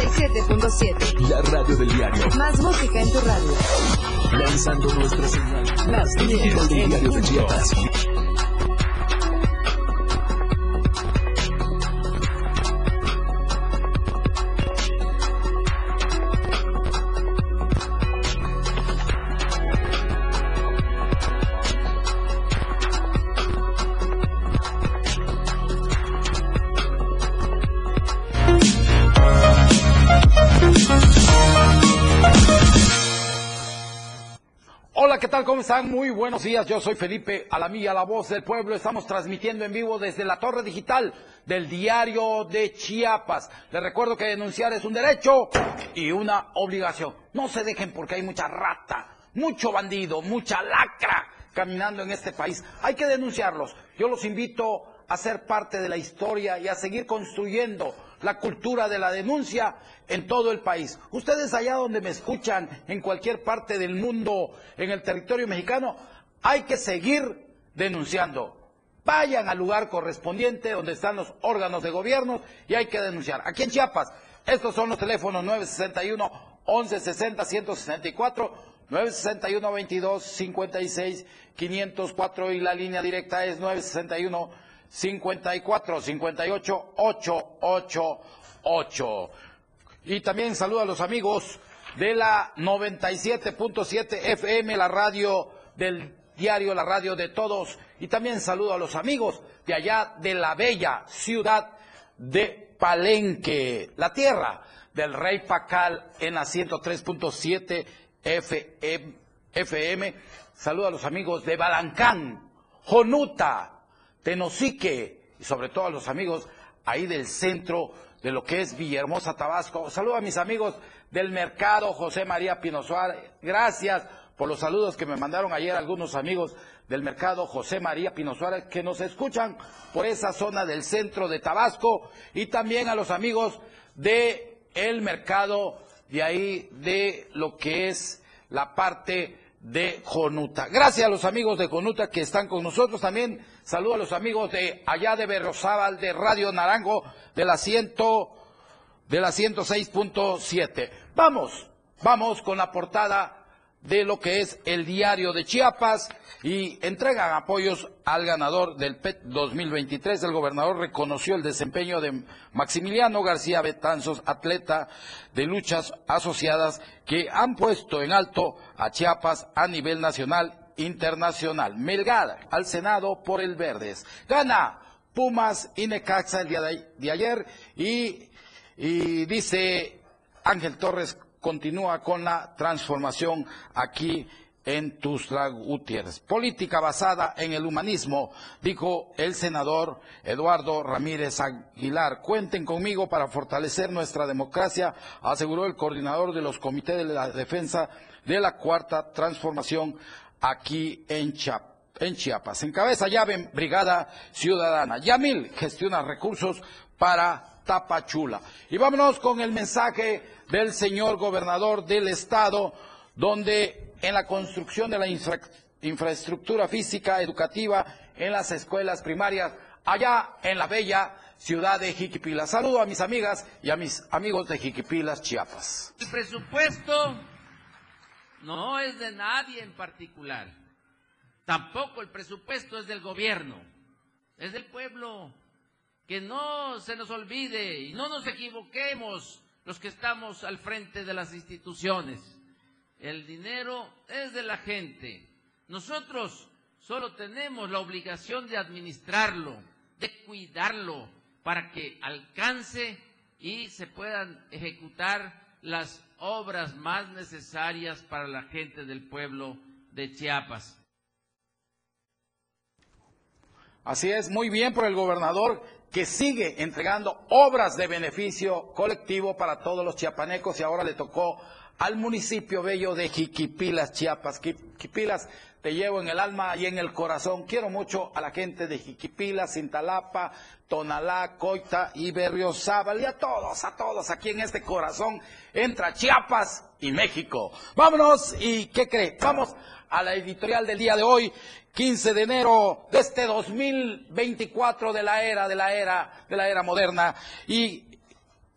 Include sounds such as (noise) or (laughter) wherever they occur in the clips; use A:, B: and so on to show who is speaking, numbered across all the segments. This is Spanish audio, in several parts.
A: 97.7.
B: La radio del diario.
A: Más música en tu radio.
B: Lanzando nuestra señal.
A: Las 10
B: del diario de. Chiapas.
C: Buenos días. Yo soy Felipe Alamilla, la voz del pueblo. Estamos transmitiendo en vivo desde la torre digital del diario de Chiapas. Les recuerdo que denunciar es un derecho y una obligación. No se dejen porque hay mucha rata, mucho bandido, mucha lacra caminando en este país. Hay que denunciarlos. Yo los invito a ser parte de la historia y a seguir construyendo la cultura de la denuncia en todo el país. Ustedes allá donde me escuchan, en cualquier parte del mundo, en el territorio mexicano, hay que seguir denunciando. Vayan al lugar correspondiente donde están los órganos de gobierno y hay que denunciar. Aquí en Chiapas, estos son los teléfonos 961 1160 164 961 22 56 504 y la línea directa es 961 54 58 888. Y también saludo a los amigos de la 97.7 FM, la radio del diario, la radio de todos. Y también saludo a los amigos de allá de la bella ciudad de Palenque, la tierra del rey Pacal en la 103.7 FM. FM. Saludo a los amigos de Balancán, Jonuta, Tenosique y sobre todo a los amigos ahí del centro de lo que es Villahermosa, Tabasco. Saludo a mis amigos del mercado José María Pino Suárez. Gracias por los saludos que me mandaron ayer algunos amigos del mercado José María Pino Suárez que nos escuchan por esa zona del centro de Tabasco y también a los amigos de el mercado de ahí de lo que es la parte de Jonuta. Gracias a los amigos de Jonuta que están con nosotros. También saludo a los amigos de allá de Berrozábal, de Radio Naranjo, de la ciento, de la 106.7. Vamos, vamos con la portada de lo que es el diario de Chiapas y entregan apoyos al ganador del PET 2023. El gobernador reconoció el desempeño de Maximiliano García Betanzos, atleta de luchas asociadas que han puesto en alto a Chiapas a nivel nacional internacional. Melgar al Senado por el Verdes. Gana Pumas y Necaxa el día de, de ayer y, y dice Ángel Torres continúa con la transformación aquí en Tuzla Gutiérrez. Política basada en el humanismo, dijo el senador Eduardo Ramírez Aguilar. Cuenten conmigo para fortalecer nuestra democracia, aseguró el coordinador de los comités de la defensa de la cuarta transformación aquí en Chiapas. En Chiapas. Encabeza llave Brigada Ciudadana. Yamil gestiona recursos para Y vámonos con el mensaje del señor gobernador del estado, donde en la construcción de la infra infraestructura física educativa en las escuelas primarias, allá en la bella ciudad de Jiquipilas. Saludo a mis amigas y a mis amigos de Jiquipilas, Chiapas.
D: El presupuesto no es de nadie en particular. Tampoco el presupuesto es del gobierno, es del pueblo. Que no se nos olvide y no nos equivoquemos los que estamos al frente de las instituciones. El dinero es de la gente. Nosotros solo tenemos la obligación de administrarlo, de cuidarlo, para que alcance y se puedan ejecutar las obras más necesarias para la gente del pueblo de Chiapas.
C: Así es, muy bien por el gobernador que sigue entregando obras de beneficio colectivo para todos los chiapanecos y ahora le tocó al municipio bello de Jiquipilas, Chiapas. Jiquipilas, te llevo en el alma y en el corazón. Quiero mucho a la gente de Jiquipilas, Cintalapa, Tonalá, Coita y Berriozábal y a todos, a todos aquí en este corazón entra Chiapas y México. Vámonos y ¿qué cree? Vamos a la editorial del día de hoy, 15 de enero de este 2024 de la era, de la era, de la era moderna. Y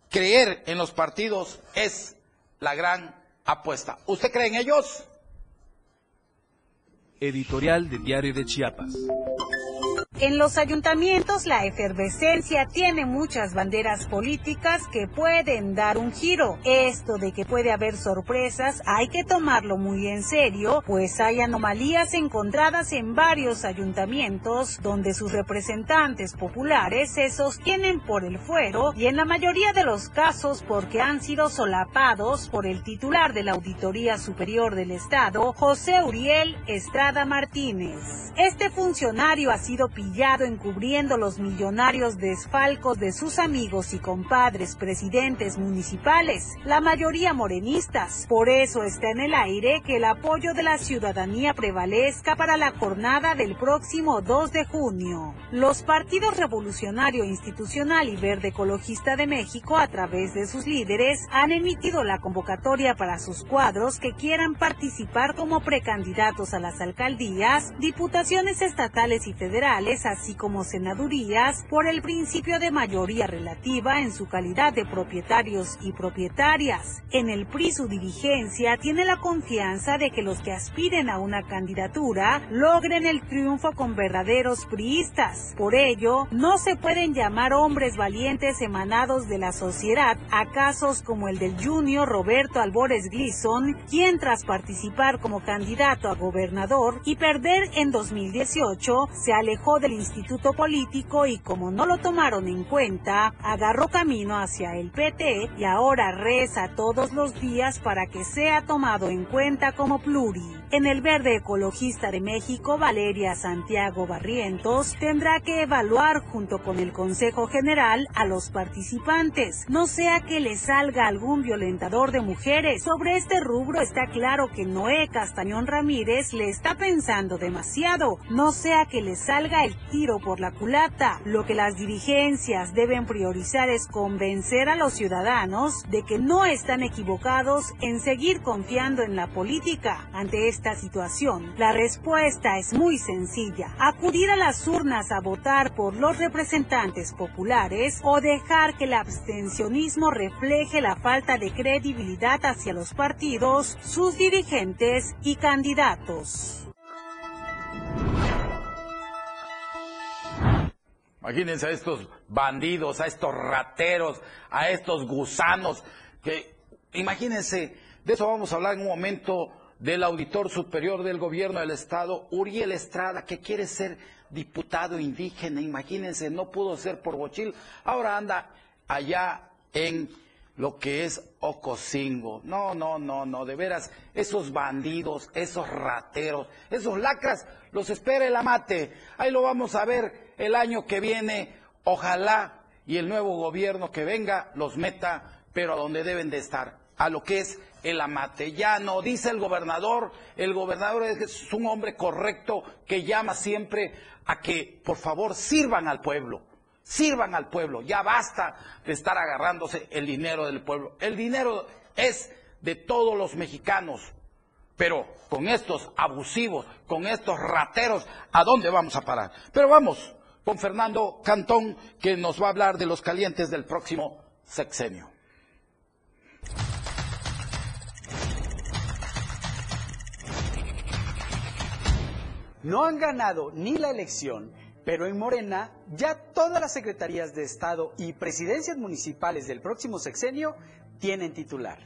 C: creer en los partidos es la gran apuesta. ¿Usted cree en ellos?
B: Editorial de Diario de Chiapas.
A: En los ayuntamientos la efervescencia tiene muchas banderas políticas que pueden dar un giro. Esto de que puede haber sorpresas hay que tomarlo muy en serio, pues hay anomalías encontradas en varios ayuntamientos donde sus representantes populares se sostienen por el fuero y en la mayoría de los casos porque han sido solapados por el titular de la Auditoría Superior del Estado, José Uriel Estrada Martínez. Este funcionario ha sido encubriendo los millonarios desfalcos de sus amigos y compadres presidentes municipales, la mayoría morenistas. Por eso está en el aire que el apoyo de la ciudadanía prevalezca para la jornada del próximo 2 de junio. Los partidos Revolucionario Institucional y Verde Ecologista de México, a través de sus líderes, han emitido la convocatoria para sus cuadros que quieran participar como precandidatos a las alcaldías, diputaciones estatales y federales, así como senadurías, por el principio de mayoría relativa en su calidad de propietarios y propietarias. En el PRI su dirigencia tiene la confianza de que los que aspiren a una candidatura logren el triunfo con verdaderos priistas. Por ello, no se pueden llamar hombres valientes emanados de la sociedad a casos como el del junior Roberto Albores Gleason, quien tras participar como candidato a gobernador y perder en 2018, se alejó del instituto político y como no lo tomaron en cuenta, agarró camino hacia el PT y ahora reza todos los días para que sea tomado en cuenta como pluri. En el Verde Ecologista de México, Valeria Santiago Barrientos tendrá que evaluar junto con el Consejo General a los participantes, no sea que le salga algún violentador de mujeres. Sobre este rubro está claro que Noé Castañón Ramírez le está pensando demasiado, no sea que le salga el tiro por la culata. Lo que las dirigencias deben priorizar es convencer a los ciudadanos de que no están equivocados en seguir confiando en la política. Ante esta situación, la respuesta es muy sencilla. Acudir a las urnas a votar por los representantes populares o dejar que el abstencionismo refleje la falta de credibilidad hacia los partidos, sus dirigentes y candidatos.
C: Imagínense a estos bandidos, a estos rateros, a estos gusanos, que imagínense, de eso vamos a hablar en un momento del auditor superior del gobierno del estado, Uriel Estrada, que quiere ser diputado indígena, imagínense, no pudo ser por Bochil, ahora anda allá en lo que es Ocosingo. No, no, no, no, de veras, esos bandidos, esos rateros, esos lacras, los espera el amate. Ahí lo vamos a ver el año que viene. Ojalá y el nuevo gobierno que venga los meta, pero a donde deben de estar, a lo que es el amate. Ya no, dice el gobernador, el gobernador es un hombre correcto que llama siempre a que por favor sirvan al pueblo sirvan al pueblo, ya basta de estar agarrándose el dinero del pueblo. El dinero es de todos los mexicanos, pero con estos abusivos, con estos rateros, ¿a dónde vamos a parar? Pero vamos con Fernando Cantón, que nos va a hablar de los calientes del próximo sexenio.
E: No han ganado ni la elección pero en Morena, ya todas las secretarías de Estado y presidencias municipales del próximo sexenio tienen titular.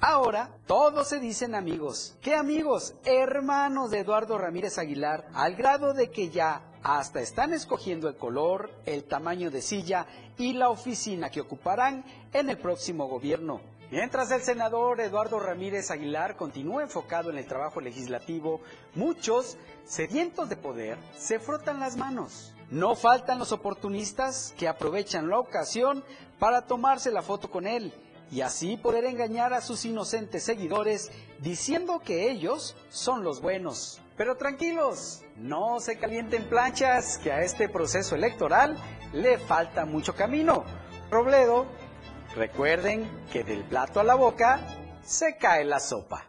E: Ahora todos se dicen amigos. ¿Qué amigos? Hermanos de Eduardo Ramírez Aguilar, al grado de que ya hasta están escogiendo el color, el tamaño de silla y la oficina que ocuparán en el próximo gobierno. Mientras el senador Eduardo Ramírez Aguilar continúa enfocado en el trabajo legislativo, muchos, sedientos de poder, se frotan las manos. No faltan los oportunistas que aprovechan la ocasión para tomarse la foto con él y así poder engañar a sus inocentes seguidores diciendo que ellos son los buenos. Pero tranquilos, no se calienten planchas, que a este proceso electoral le falta mucho camino. Robledo Recuerden que del plato a la boca se cae la sopa.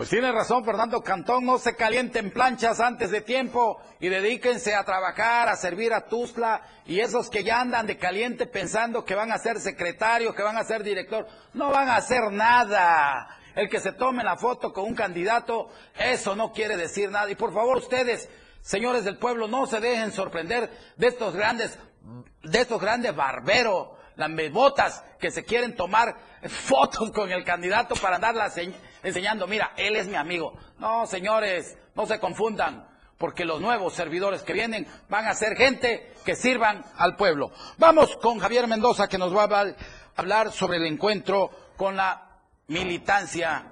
C: Pues tiene razón Fernando Cantón, no se calienten planchas antes de tiempo y dedíquense a trabajar, a servir a Tuzla y esos que ya andan de caliente pensando que van a ser secretario, que van a ser director, no van a hacer nada. El que se tome la foto con un candidato, eso no quiere decir nada. Y por favor ustedes, señores del pueblo, no se dejen sorprender de estos grandes, de estos grandes barberos botas que se quieren tomar (laughs) fotos con el candidato para andarla enseñando, mira, él es mi amigo. No, señores, no se confundan, porque los nuevos servidores que vienen van a ser gente que sirvan al pueblo. Vamos con Javier Mendoza, que nos va a hablar sobre el encuentro con la militancia.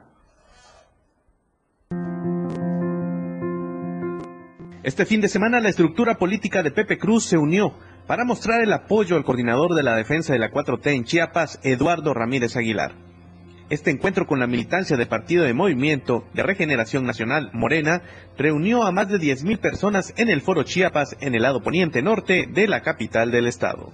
F: Este fin de semana la estructura política de Pepe Cruz se unió para mostrar el apoyo al coordinador de la defensa de la 4T en Chiapas, Eduardo Ramírez Aguilar. Este encuentro con la militancia del Partido de Movimiento de Regeneración Nacional Morena reunió a más de 10.000 personas en el Foro Chiapas en el lado poniente norte de la capital del estado.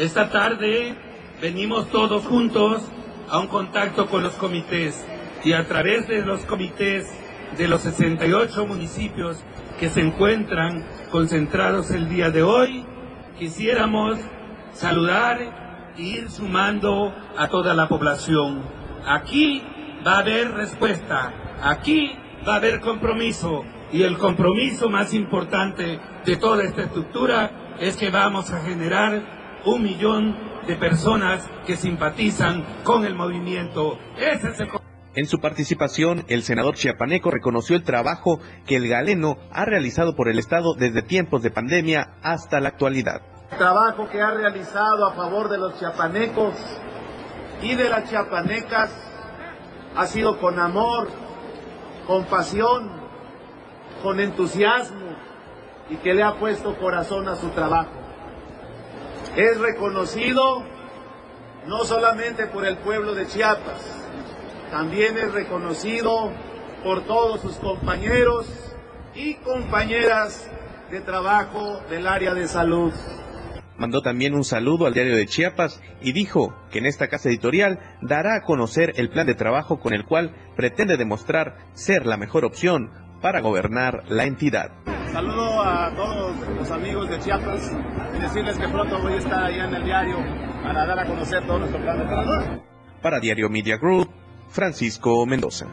G: Esta tarde venimos todos juntos a un contacto con los comités y a través de los comités de los 68 municipios que se encuentran concentrados el día de hoy, quisiéramos saludar e ir sumando a toda la población. Aquí va a haber respuesta, aquí va a haber compromiso y el compromiso más importante de toda esta estructura es que vamos a generar un millón de personas que simpatizan con el movimiento. Ese es el
F: en su participación, el senador chiapaneco reconoció el trabajo que el galeno ha realizado por el Estado desde tiempos de pandemia hasta la actualidad.
H: El trabajo que ha realizado a favor de los chiapanecos y de las chiapanecas ha sido con amor, con pasión, con entusiasmo y que le ha puesto corazón a su trabajo. Es reconocido no solamente por el pueblo de Chiapas, también es reconocido por todos sus compañeros y compañeras de trabajo del área de salud.
F: Mandó también un saludo al diario de Chiapas y dijo que en esta casa editorial dará a conocer el plan de trabajo con el cual pretende demostrar ser la mejor opción para gobernar la entidad.
H: Saludo a todos los amigos de Chiapas y decirles que pronto voy a estar allá en el diario para dar a conocer todo nuestro plan de trabajo.
F: Para Diario Media Group, Francisco Mendoza.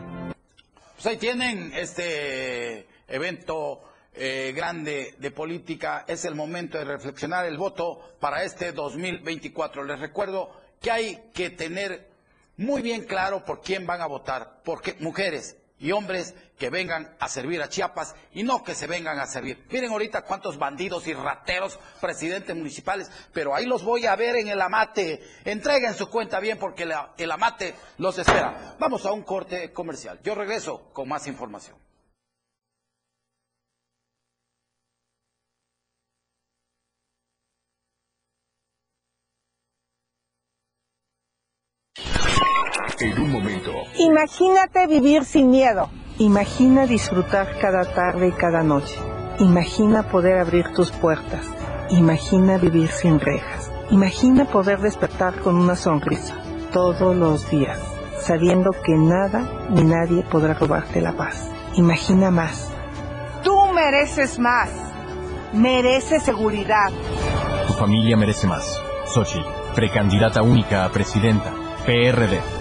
C: Pues ahí tienen este evento eh, grande de política. Es el momento de reflexionar el voto para este 2024. Les recuerdo que hay que tener muy bien claro por quién van a votar. Porque mujeres, y hombres que vengan a servir a Chiapas y no que se vengan a servir. Miren ahorita cuántos bandidos y rateros, presidentes municipales, pero ahí los voy a ver en el amate. Entreguen su cuenta bien porque el amate los espera. Vamos a un corte comercial. Yo regreso con más información.
I: En un momento.
J: Imagínate vivir sin miedo. Imagina disfrutar cada tarde y cada noche. Imagina poder abrir tus puertas. Imagina vivir sin rejas. Imagina poder despertar con una sonrisa todos los días, sabiendo que nada ni nadie podrá robarte la paz. Imagina más. Tú mereces más. Mereces seguridad.
K: Tu familia merece más. Xochitl, precandidata única a presidenta. PRD.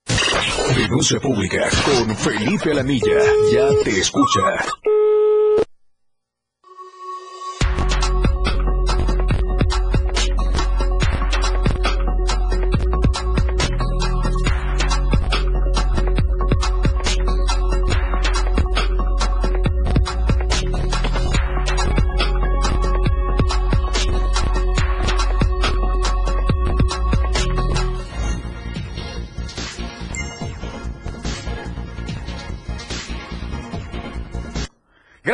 I: Denuncia pública con Felipe Alamilla. Ya te escucha.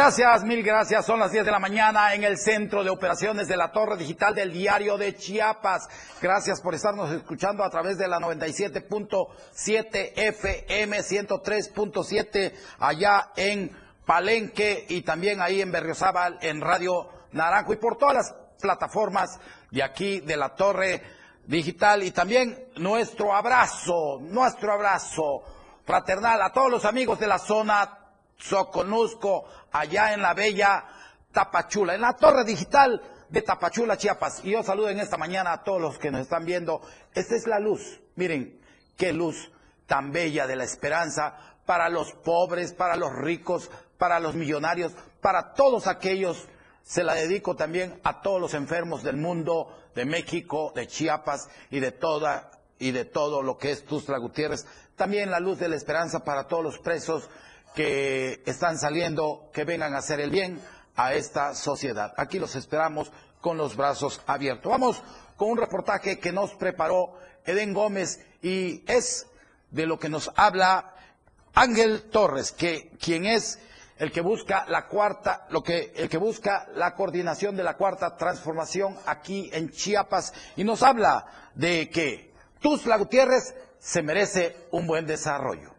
C: Gracias, mil gracias. Son las 10 de la mañana en el centro de operaciones de la Torre Digital del Diario de Chiapas. Gracias por estarnos escuchando a través de la 97.7 FM, 103.7 allá en Palenque y también ahí en Berriozábal en Radio Naranjo y por todas las plataformas de aquí de la Torre Digital y también nuestro abrazo, nuestro abrazo fraternal a todos los amigos de la zona Soconusco, allá en la bella Tapachula, en la torre digital de Tapachula, Chiapas. Y yo saludo en esta mañana a todos los que nos están viendo. Esta es la luz, miren, qué luz tan bella de la esperanza para los pobres, para los ricos, para los millonarios, para todos aquellos. Se la dedico también a todos los enfermos del mundo, de México, de Chiapas y de toda y de todo lo que es Tuzla Gutiérrez. También la luz de la esperanza para todos los presos que están saliendo, que vengan a hacer el bien a esta sociedad. Aquí los esperamos con los brazos abiertos. Vamos con un reportaje que nos preparó Eden Gómez y es de lo que nos habla Ángel Torres, que quien es el que busca la cuarta, lo que el que busca la coordinación de la cuarta transformación aquí en Chiapas y nos habla de que Tuzla Gutiérrez se merece un buen desarrollo.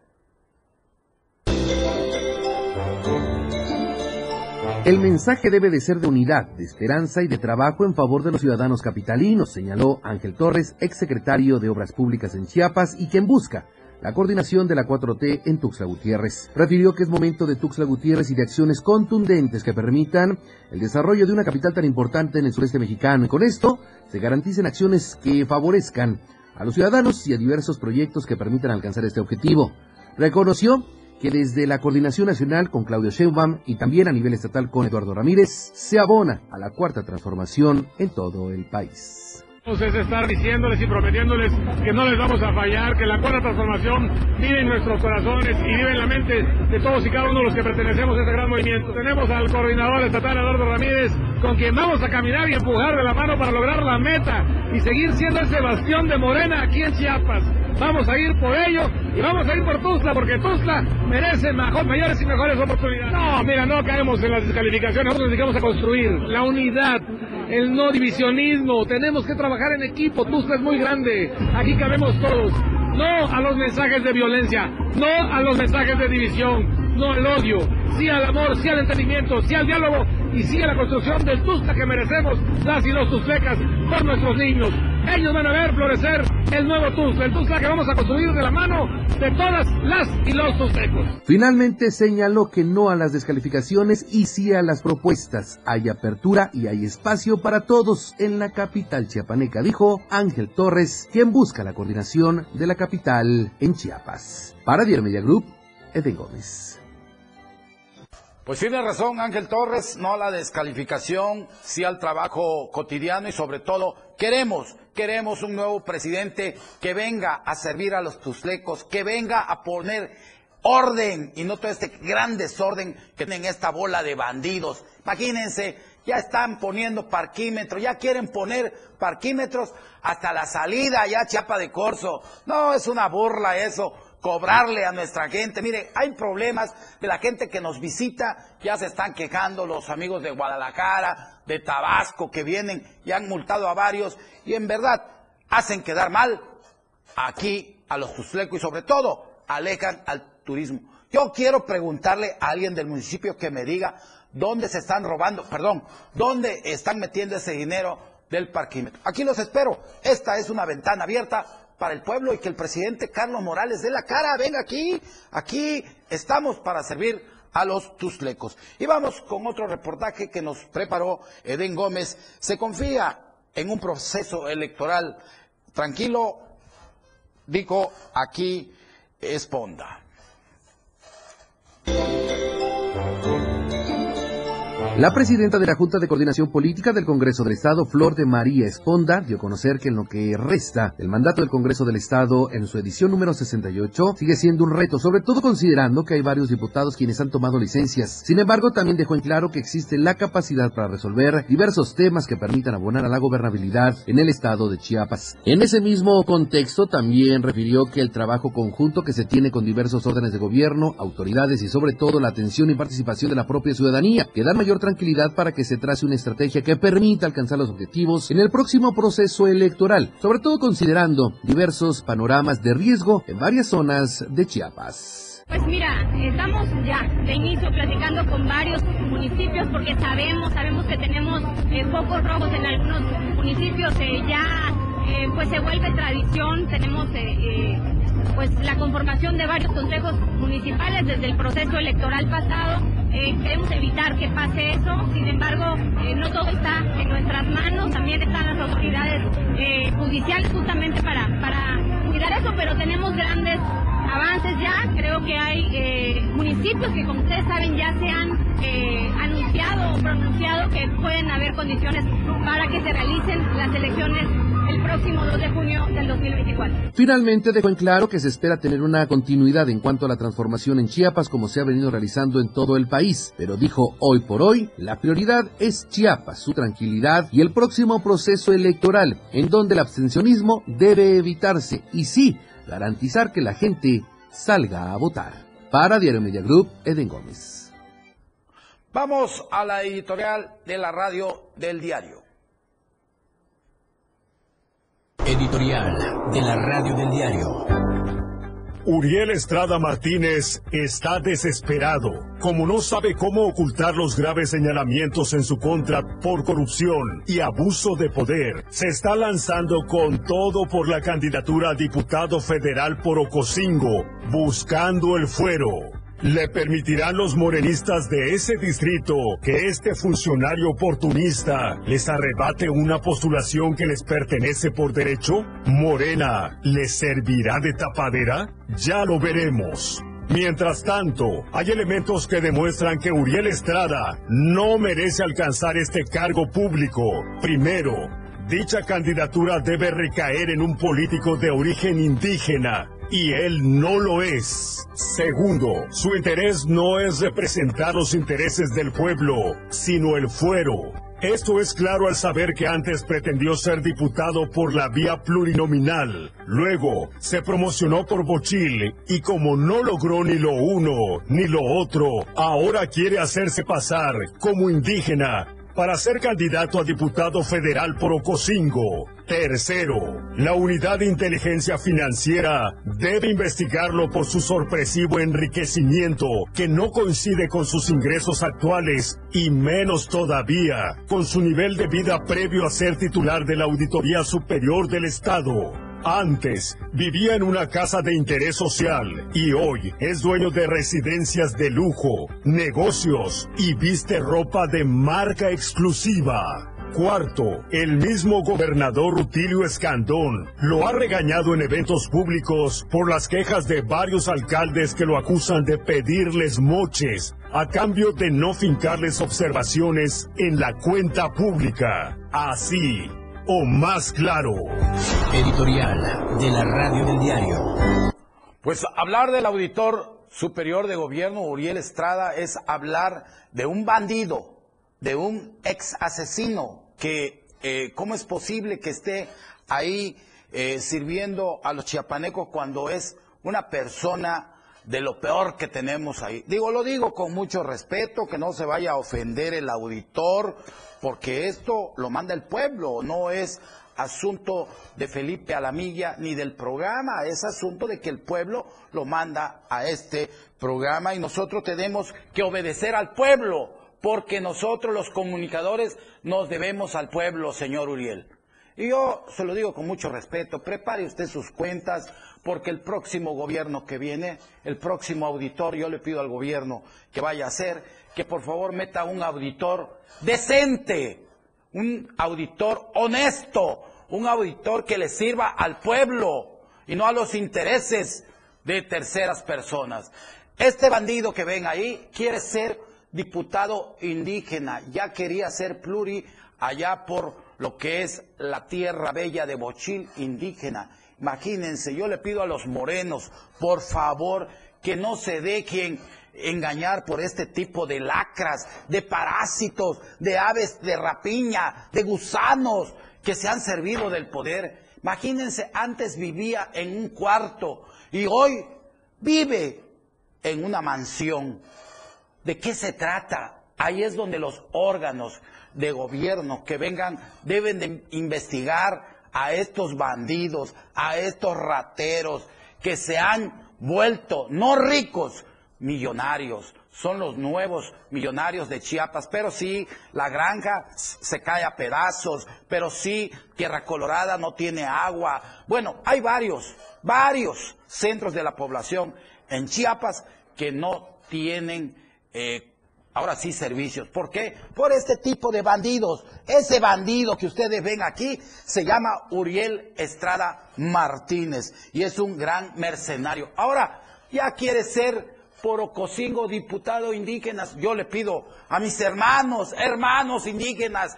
L: El mensaje debe de ser de unidad, de esperanza y de trabajo en favor de los ciudadanos capitalinos, señaló Ángel Torres, exsecretario de Obras Públicas en Chiapas y quien busca la coordinación de la 4T en Tuxtla Gutiérrez. Refirió que es momento de Tuxtla Gutiérrez y de acciones contundentes que permitan el desarrollo de una capital tan importante en el sureste mexicano y con esto se garanticen acciones que favorezcan a los ciudadanos y a diversos proyectos que permitan alcanzar este objetivo. Reconoció que desde la Coordinación Nacional con Claudio Sheinbaum y también a nivel estatal con Eduardo Ramírez se abona a la cuarta transformación en todo el país
M: es estar diciéndoles y prometiéndoles que no les vamos a fallar, que la cuarta transformación vive en nuestros corazones y vive en la mente de todos y cada uno de los que pertenecemos a este gran movimiento. Tenemos al coordinador estatal Eduardo Ramírez, con quien vamos a caminar y empujar de la mano para lograr la meta y seguir siendo ese bastión de Morena aquí en Chiapas. Vamos a ir por ello y vamos a ir por Tuzla, porque Tuzla merece mejor, mayores y mejores oportunidades. No, mira, no caemos en las descalificaciones, nosotros nos dedicamos a construir la unidad, el no divisionismo, tenemos que trabajar en equipo, Tuzla es muy grande, aquí cabemos todos. No a los mensajes de violencia, no a los mensajes de división, no al odio, sí al amor, sí al entendimiento, sí al diálogo y sí a la construcción del Tuzla que merecemos las y los tuzlecas por nuestros niños. Ellos van a ver florecer el nuevo Tuzla, el Tuzla que vamos a construir de la mano de todas las y los tuzlecos.
L: Finalmente señaló que no a las descalificaciones y sí a las propuestas. Hay apertura y hay espacio para todos en la capital chiapaneca, dijo Ángel Torres, quien busca la coordinación de la capital en Chiapas. Para Diario Media Group, Eden Gómez.
C: Pues tiene razón Ángel Torres, no a la descalificación, sí al trabajo cotidiano y sobre todo queremos, queremos un nuevo presidente que venga a servir a los tuzlecos, que venga a poner orden y no todo este gran desorden que tienen esta bola de bandidos. Imagínense, ya están poniendo parquímetros, ya quieren poner parquímetros hasta la salida, ya Chiapa de Corso. No, es una burla eso cobrarle a nuestra gente. Mire, hay problemas de la gente que nos visita, ya se están quejando los amigos de Guadalajara, de Tabasco, que vienen y han multado a varios, y en verdad hacen quedar mal aquí a los tuzlecos y sobre todo alejan al turismo. Yo quiero preguntarle a alguien del municipio que me diga dónde se están robando, perdón, dónde están metiendo ese dinero del parquímetro. Aquí los espero. Esta es una ventana abierta para el pueblo y que el presidente Carlos Morales dé la cara. Venga aquí, aquí estamos para servir a los tuslecos. Y vamos con otro reportaje que nos preparó Eden Gómez. Se confía en un proceso electoral tranquilo, dijo aquí Esponda.
L: La presidenta de la Junta de Coordinación Política del Congreso del Estado, Flor de María Esponda, dio a conocer que en lo que resta el mandato del Congreso del Estado en su edición número 68 sigue siendo un reto, sobre todo considerando que hay varios diputados quienes han tomado licencias. Sin embargo, también dejó en claro que existe la capacidad para resolver diversos temas que permitan abonar a la gobernabilidad en el Estado de Chiapas. En ese mismo contexto, también refirió que el trabajo conjunto que se tiene con diversos órdenes de gobierno, autoridades y sobre todo la atención y participación de la propia ciudadanía, que dan mayor tranquilidad para que se trace una estrategia que permita alcanzar los objetivos en el próximo proceso electoral, sobre todo considerando diversos panoramas de riesgo en varias zonas de Chiapas.
N: Pues mira, estamos ya de inicio platicando con varios municipios porque sabemos, sabemos que tenemos eh, focos rojos en algunos municipios, eh, ya eh, pues se vuelve tradición, tenemos pues la conformación de varios consejos municipales desde el proceso electoral pasado. Eh, queremos evitar que pase eso, sin embargo, eh, no todo está en nuestras manos, también están las autoridades eh, judiciales justamente para, para cuidar eso, pero tenemos grandes avances ya, creo que hay municipios que como ustedes saben ya se han anunciado o pronunciado que pueden haber condiciones para que se realicen las elecciones el próximo 2 de junio del 2024.
L: Finalmente dejó en claro que se espera tener una continuidad en cuanto a la transformación en Chiapas como se ha venido realizando en todo el país, pero dijo hoy por hoy la prioridad es Chiapas, su tranquilidad y el próximo proceso electoral en donde el abstencionismo debe evitarse y sí garantizar que la gente salga a votar. Para Diario Media Group, Eden Gómez.
C: Vamos a la editorial de la radio del diario.
O: Editorial de la Radio del Diario. Uriel Estrada Martínez está desesperado, como no sabe cómo ocultar los graves señalamientos en su contra por corrupción y abuso de poder. Se está lanzando con todo por la candidatura a diputado federal por Ocosingo, buscando el fuero. ¿Le permitirán los morenistas de ese distrito que este funcionario oportunista les arrebate una postulación que les pertenece por derecho? ¿Morena les servirá de tapadera? Ya lo veremos. Mientras tanto, hay elementos que demuestran que Uriel Estrada no merece alcanzar este cargo público. Primero, dicha candidatura debe recaer en un político de origen indígena y él no lo es. Segundo, su interés no es representar los intereses del pueblo, sino el fuero. Esto es claro al saber que antes pretendió ser diputado por la vía plurinominal. Luego se promocionó por Bochil y como no logró ni lo uno ni lo otro, ahora quiere hacerse pasar como indígena para ser candidato a diputado federal por Ocosingo. Tercero, la Unidad de Inteligencia Financiera debe investigarlo por su sorpresivo enriquecimiento que no coincide con sus ingresos actuales y menos todavía con su nivel de vida previo a ser titular de la Auditoría Superior del Estado. Antes vivía en una casa de interés social y hoy es dueño de residencias de lujo, negocios y viste ropa de marca exclusiva. Cuarto, el mismo gobernador Rutilio Escandón lo ha regañado en eventos públicos por las quejas de varios alcaldes que lo acusan de pedirles moches a cambio de no fincarles observaciones en la cuenta pública. Así, o más claro. Editorial de la Radio del Diario.
C: Pues hablar del auditor superior de gobierno, Uriel Estrada, es hablar de un bandido de un ex asesino que, eh, ¿cómo es posible que esté ahí eh, sirviendo a los chiapanecos cuando es una persona de lo peor que tenemos ahí. Digo, lo digo con mucho respeto, que no se vaya a ofender el auditor, porque esto lo manda el pueblo, no es asunto de Felipe Alamilla ni del programa, es asunto de que el pueblo lo manda a este programa y nosotros tenemos que obedecer al pueblo, porque nosotros los comunicadores nos debemos al pueblo, señor Uriel. Y yo se lo digo con mucho respeto, prepare usted sus cuentas, porque el próximo gobierno que viene, el próximo auditor, yo le pido al gobierno que vaya a hacer, que por favor meta un auditor decente, un auditor honesto, un auditor que le sirva al pueblo y no a los intereses de terceras personas. Este bandido que ven ahí quiere ser diputado indígena, ya quería ser pluri allá por lo que es la tierra bella de Bochil indígena. Imagínense, yo le pido a los morenos, por favor, que no se dejen engañar por este tipo de lacras, de parásitos, de aves de rapiña, de gusanos que se han servido del poder. Imagínense, antes vivía en un cuarto y hoy vive en una mansión. ¿De qué se trata? Ahí es donde los órganos de gobierno que vengan deben de investigar a estos bandidos, a estos rateros que se han vuelto no ricos, millonarios. Son los nuevos millonarios de Chiapas, pero sí, la granja se cae a pedazos, pero sí, Tierra Colorada no tiene agua. Bueno, hay varios, varios centros de la población en Chiapas que no tienen eh, ahora sí servicios. ¿Por qué? Por este tipo de bandidos. Ese bandido que ustedes ven aquí se llama Uriel Estrada Martínez y es un gran mercenario. Ahora ya quiere ser por Ocosingo diputado indígenas. Yo le pido a mis hermanos, hermanos indígenas,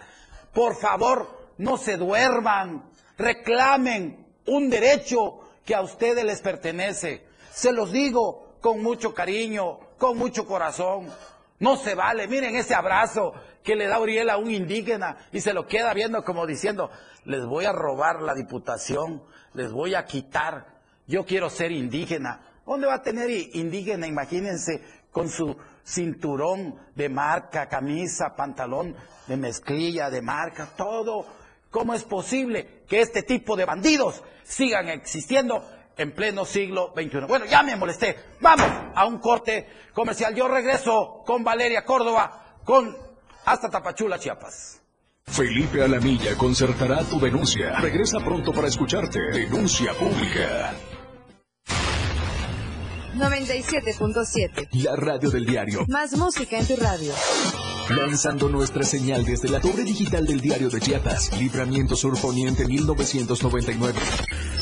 C: por favor, no se duerman, reclamen un derecho que a ustedes les pertenece. Se los digo con mucho cariño, con mucho corazón. No se vale. Miren ese abrazo que le da Uriel a un indígena y se lo queda viendo como diciendo, les voy a robar la diputación, les voy a quitar. Yo quiero ser indígena. ¿Dónde va a tener indígena? Imagínense con su cinturón de marca, camisa, pantalón de mezclilla, de marca, todo. ¿Cómo es posible que este tipo de bandidos sigan existiendo en pleno siglo XXI. Bueno, ya me molesté. Vamos a un corte comercial. Yo regreso con Valeria Córdoba, con hasta Tapachula, Chiapas.
I: Felipe Alamilla concertará tu denuncia. Regresa pronto para escucharte. Denuncia pública.
P: 97.7.
I: La radio del diario.
P: Más música en tu radio.
I: Lanzando nuestra señal desde la torre digital del diario de Chiapas. Libramiento Sur Poniente 1999.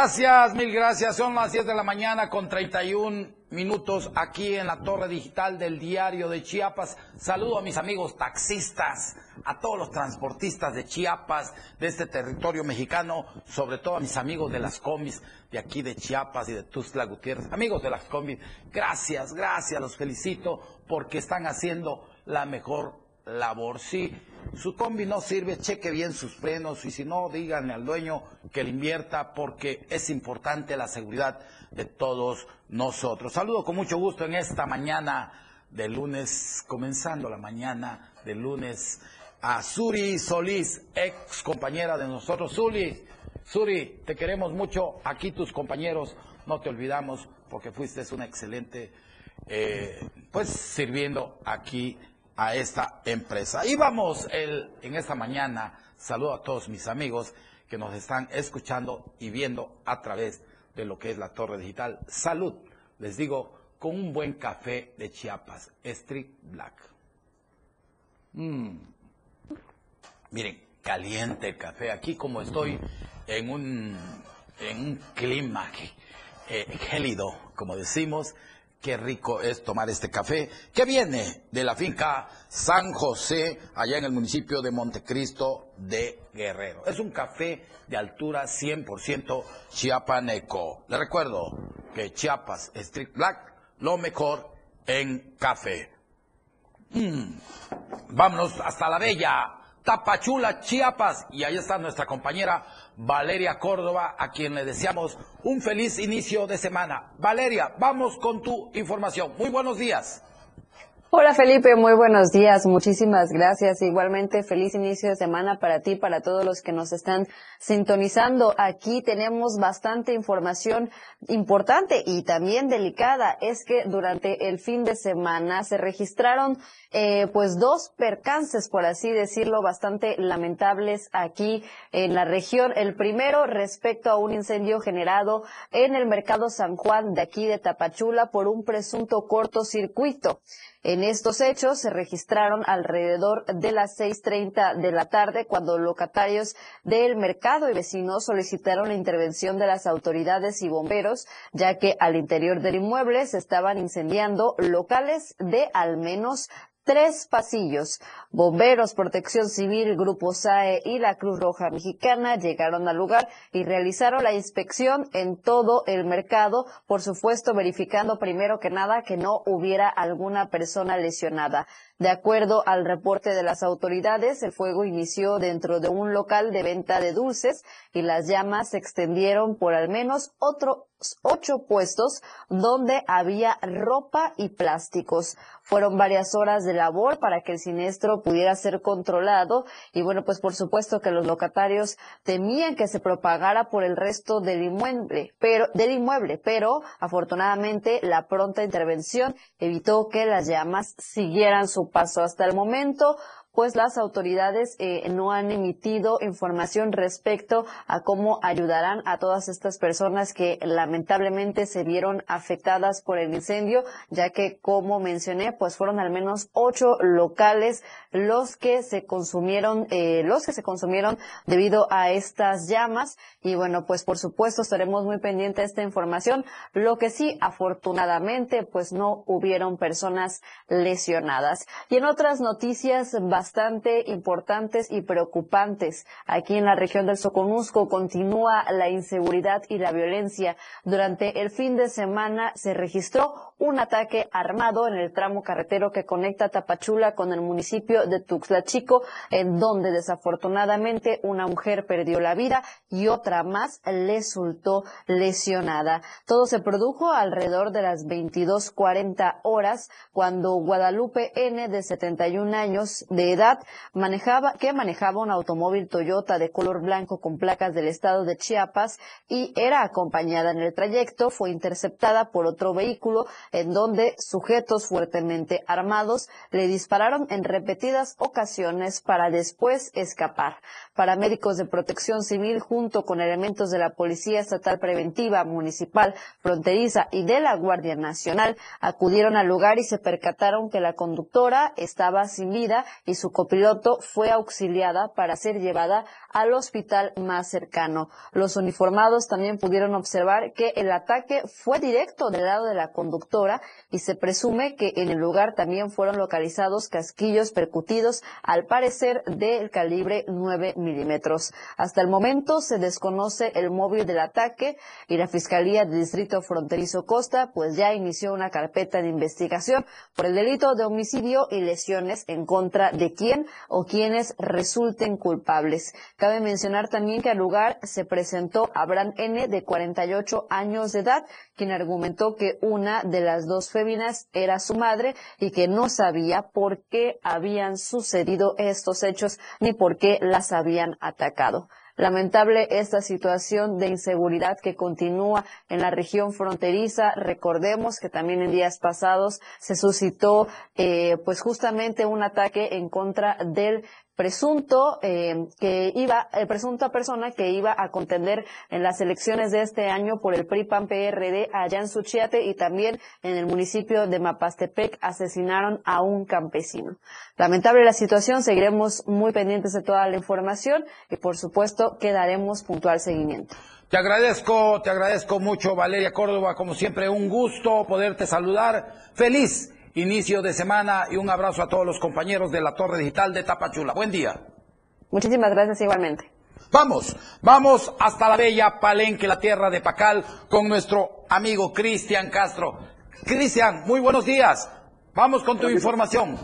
C: Gracias, mil gracias. Son las 10 de la mañana con 31 minutos aquí en la torre digital del diario de Chiapas. Saludo a mis amigos taxistas, a todos los transportistas de Chiapas, de este territorio mexicano, sobre todo a mis amigos de las combis de aquí de Chiapas y de Tuxtla Gutiérrez. Amigos de las combis, gracias, gracias, los felicito porque están haciendo la mejor labor. Si su combi no sirve, cheque bien sus frenos y si no, díganle al dueño que le invierta porque es importante la seguridad de todos nosotros. Saludo con mucho gusto en esta mañana de lunes, comenzando la mañana de lunes, a Suri Solís, ex compañera de nosotros. Suri, Suri, te queremos mucho. Aquí tus compañeros, no te olvidamos porque fuiste una excelente, eh, pues sirviendo aquí a esta empresa. Y vamos el, en esta mañana, saludo a todos mis amigos que nos están escuchando y viendo a través de lo que es la torre digital. Salud, les digo, con un buen café de Chiapas, Street Black. Mm. Miren, caliente el café. Aquí como estoy en un, en un clima eh, gélido, como decimos, qué rico es tomar este café que viene de la finca San José, allá en el municipio de Montecristo de Guerrero. Es un café de altura 100% chiapaneco. Le recuerdo que Chiapas Street Black, lo mejor en café. Mm. Vámonos hasta la bella Tapachula, Chiapas. Y ahí está nuestra compañera Valeria Córdoba, a quien le deseamos un feliz inicio de semana. Valeria, vamos con tu información. Muy buenos días.
Q: Hola Felipe, muy buenos días, muchísimas gracias. Igualmente, feliz inicio de semana para ti, para todos los que nos están sintonizando. Aquí tenemos bastante información importante y también delicada. Es que durante el fin de semana se registraron eh, pues dos percances, por así decirlo, bastante lamentables aquí en la región. El primero respecto a un incendio generado en el mercado San Juan de aquí de Tapachula por un presunto cortocircuito. En estos hechos se registraron alrededor de las 6.30 de la tarde cuando locatarios del mercado y vecinos solicitaron la intervención de las autoridades y bomberos, ya que al interior del inmueble se estaban incendiando locales de al menos tres pasillos. Bomberos, Protección Civil, Grupo SAE y la Cruz Roja Mexicana llegaron al lugar y realizaron la inspección en todo el mercado, por supuesto verificando primero que nada que no hubiera alguna persona lesionada. De acuerdo al reporte de las autoridades, el fuego inició dentro de un local de venta de dulces y las llamas se extendieron por al menos otros ocho puestos donde había ropa y plásticos. Fueron varias horas de labor para que el siniestro pudiera ser controlado y bueno, pues por supuesto que los locatarios temían que se propagara por el resto del inmueble, pero del inmueble, pero afortunadamente la pronta intervención evitó que las llamas siguieran su paso. Hasta el momento, pues las autoridades eh, no han emitido información respecto a cómo ayudarán a todas estas personas que lamentablemente se vieron afectadas por el incendio, ya que como mencioné, pues fueron al menos ocho locales los que se consumieron, eh, los que se consumieron debido a estas llamas. Y bueno, pues por supuesto estaremos muy pendientes de esta información. Lo que sí, afortunadamente, pues no hubieron personas lesionadas. Y en otras noticias bastante importantes y preocupantes. Aquí en la región del Soconusco continúa la inseguridad y la violencia. Durante el fin de semana se registró un ataque armado en el tramo carretero que conecta Tapachula con el municipio de Tuxtla Chico, en donde desafortunadamente una mujer perdió la vida y otra más resultó lesionada. Todo se produjo alrededor de las 22:40 horas cuando Guadalupe N de 71 años de edad manejaba que manejaba un automóvil Toyota de color blanco con placas del estado de Chiapas y era acompañada en el trayecto fue interceptada por otro vehículo en donde sujetos fuertemente armados le dispararon en repetidas ocasiones para después escapar. Paramédicos de protección civil junto con elementos de la Policía Estatal Preventiva, Municipal, Fronteriza y de la Guardia Nacional acudieron al lugar y se percataron que la conductora estaba sin vida y su copiloto fue auxiliada para ser llevada al hospital más cercano. Los uniformados también pudieron observar que el ataque fue directo del lado de la conductora y se presume que en el lugar también fueron localizados casquillos percutidos, al parecer del calibre 9 milímetros. Hasta el momento se desconoce el móvil del ataque y la Fiscalía del Distrito Fronterizo Costa pues ya inició una carpeta de investigación por el delito de homicidio y lesiones en contra de quien o quienes resulten culpables. Cabe mencionar también que al lugar se presentó Abraham N. de 48 años de edad, quien argumentó que una de las dos féminas era su madre y que no sabía por qué habían sucedido estos hechos ni por qué las habían atacado. Lamentable esta situación de inseguridad que continúa en la región fronteriza. Recordemos que también en días pasados se suscitó, eh, pues justamente un ataque en contra del presunto eh, que iba, el presunta persona que iba a contender en las elecciones de este año por el PRI-PAN-PRD allá en Suchiate y también en el municipio de Mapastepec asesinaron a un campesino. Lamentable la situación, seguiremos muy pendientes de toda la información y por supuesto que daremos puntual seguimiento.
C: Te agradezco, te agradezco mucho Valeria Córdoba, como siempre un gusto poderte saludar. Feliz inicio de semana y un abrazo a todos los compañeros de la Torre Digital de Tapachula. Buen día.
Q: Muchísimas gracias igualmente.
C: Vamos, vamos hasta la bella Palenque, la tierra de Pacal, con nuestro amigo Cristian Castro. Cristian, muy buenos días. Vamos con tu información.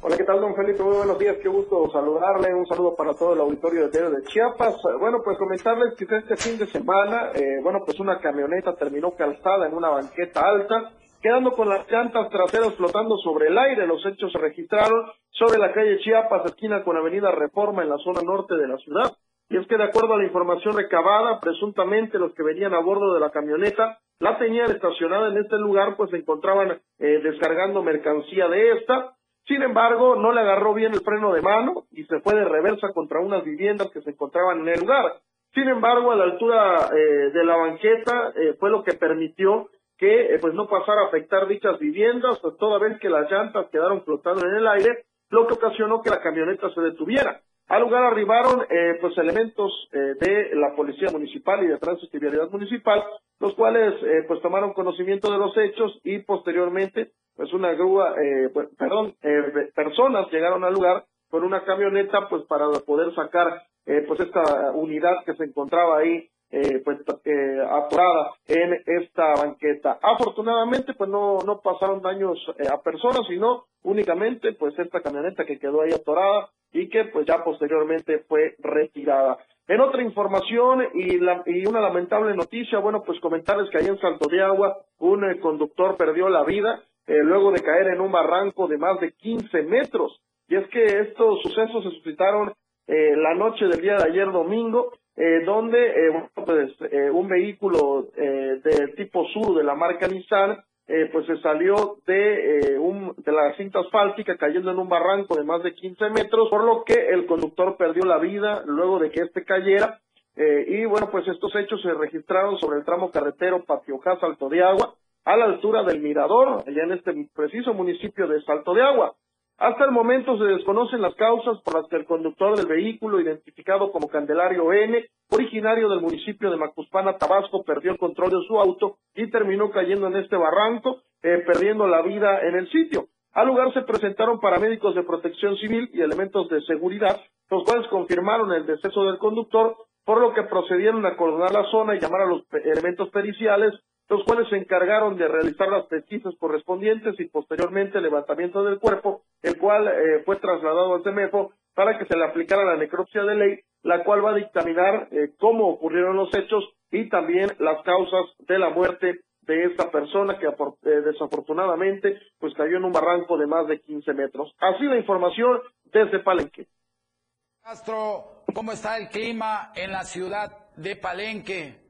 R: Hola, ¿qué tal, don Felipe? Muy buenos días, qué gusto saludarle. Un saludo para todo el auditorio de Diario de Chiapas. Bueno, pues comentarles que este fin de semana, eh, bueno, pues una camioneta terminó calzada en una banqueta alta, quedando con las llantas traseras flotando sobre el aire. Los hechos se registraron sobre la calle Chiapas, esquina con Avenida Reforma en la zona norte de la ciudad. Y es que de acuerdo a la información recabada, presuntamente los que venían a bordo de la camioneta la tenían estacionada en este lugar, pues se encontraban eh, descargando mercancía de esta sin embargo, no le agarró bien el freno de mano y se fue de reversa contra unas viviendas que se encontraban en el lugar. Sin embargo, a la altura eh, de la banqueta eh, fue lo que permitió que eh, pues no pasara a afectar dichas viviendas, pues toda vez que las llantas quedaron flotando en el aire, lo que ocasionó que la camioneta se detuviera. Al lugar arribaron pues elementos de la Policía Municipal y de Tránsito y Vialidad Municipal, los cuales pues tomaron conocimiento de los hechos y posteriormente pues una grúa, eh, pues, perdón, eh, personas llegaron al lugar con una camioneta pues para poder sacar eh, pues esta unidad que se encontraba ahí eh, pues eh, atorada en esta banqueta. Afortunadamente pues no, no pasaron daños eh, a personas, sino únicamente pues esta camioneta que quedó ahí atorada y que pues ya posteriormente fue retirada. En otra información y, la, y una lamentable noticia, bueno pues comentarles que ahí en Salto de Agua un conductor perdió la vida eh, luego de caer en un barranco de más de 15 metros. Y es que estos sucesos se suscitaron eh, la noche del día de ayer domingo, eh, donde pues, un vehículo del tipo sur de la marca Nissan pues se salió de, un, de la cinta asfáltica cayendo en un barranco de más de 15 metros, por lo que el conductor perdió la vida luego de que este cayera. y bueno, pues estos hechos se registraron sobre el tramo carretero Patiojá Salto de Agua, a la altura del Mirador, allá en este preciso municipio de Salto de Agua. Hasta el momento se desconocen las causas por las que el conductor del vehículo, identificado como Candelario N, originario del municipio de Macuspana, Tabasco, perdió el control de su auto y terminó cayendo en este barranco, eh, perdiendo la vida en el sitio. Al lugar se presentaron paramédicos de protección civil y elementos de seguridad, los cuales confirmaron el deceso del conductor, por lo que procedieron a coordinar la zona y llamar a los elementos periciales los cuales se encargaron de realizar las pesquisas correspondientes y posteriormente el levantamiento del cuerpo, el cual eh, fue trasladado al CEMEFO para que se le aplicara la necropsia de ley, la cual va a dictaminar eh, cómo ocurrieron los hechos y también las causas de la muerte de esta persona que eh, desafortunadamente pues cayó en un barranco de más de 15 metros. Así la información desde Palenque.
C: Castro, ¿cómo está el clima en la ciudad de Palenque?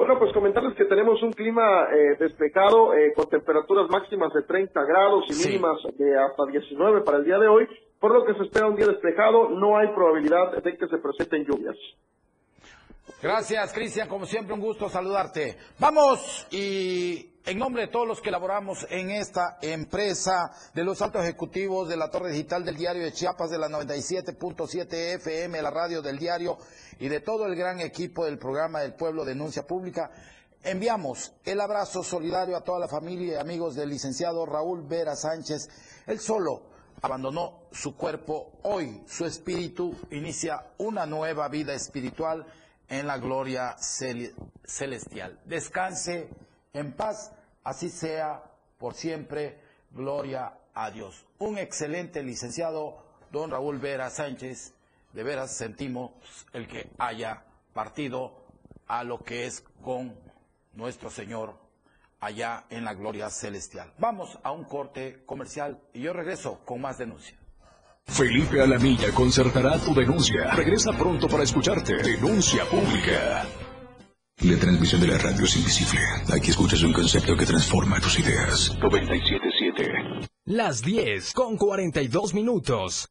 R: Bueno, pues comentarles que tenemos un clima eh, despejado eh, con temperaturas máximas de 30 grados y mínimas de hasta 19 para el día de hoy, por lo que se espera un día despejado, no hay probabilidad de que se presenten lluvias.
C: Gracias, Cristian, como siempre un gusto saludarte. Vamos y en nombre de todos los que elaboramos en esta empresa, de los altos ejecutivos de la Torre Digital del Diario de Chiapas, de la 97.7 FM, la radio del diario y de todo el gran equipo del programa del Pueblo Denuncia Pública, enviamos el abrazo solidario a toda la familia y amigos del licenciado Raúl Vera Sánchez. Él solo abandonó su cuerpo, hoy su espíritu inicia una nueva vida espiritual en la gloria celestial. Descanse en paz, así sea por siempre, gloria a Dios. Un excelente licenciado, don Raúl Vera Sánchez, de veras sentimos el que haya partido a lo que es con nuestro Señor allá en la gloria celestial. Vamos a un corte comercial y yo regreso con más denuncia.
I: Felipe Alamilla concertará tu denuncia. Regresa pronto para escucharte. Denuncia pública. La transmisión de la radio es invisible. Aquí escuchas un concepto que transforma tus ideas. 977.
K: Las 10 con 42 minutos.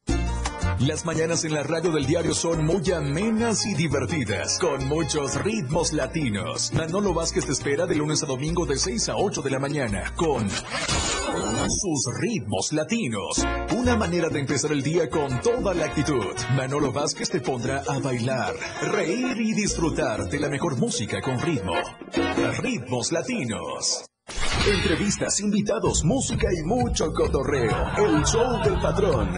I: Las mañanas en la radio del diario son muy amenas y divertidas, con muchos ritmos latinos. Manolo Vázquez te espera de lunes a domingo de 6 a 8 de la mañana con sus ritmos latinos. Una manera de empezar el día con toda la actitud. Manolo Vázquez te pondrá a bailar, reír y disfrutar de la mejor música con ritmo. Ritmos latinos. Entrevistas, invitados, música y mucho cotorreo. El show del patrón.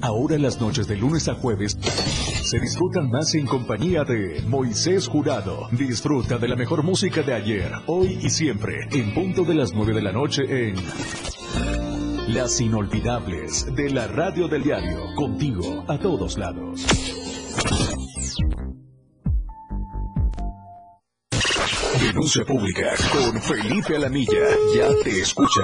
I: Ahora las noches de lunes a jueves se disfrutan más en compañía de Moisés Jurado. Disfruta de la mejor música de ayer, hoy y siempre, en punto de las 9 de la noche en Las Inolvidables de la Radio del Diario, contigo a todos lados. Denuncia pública con Felipe Alamilla. Ya te escucha.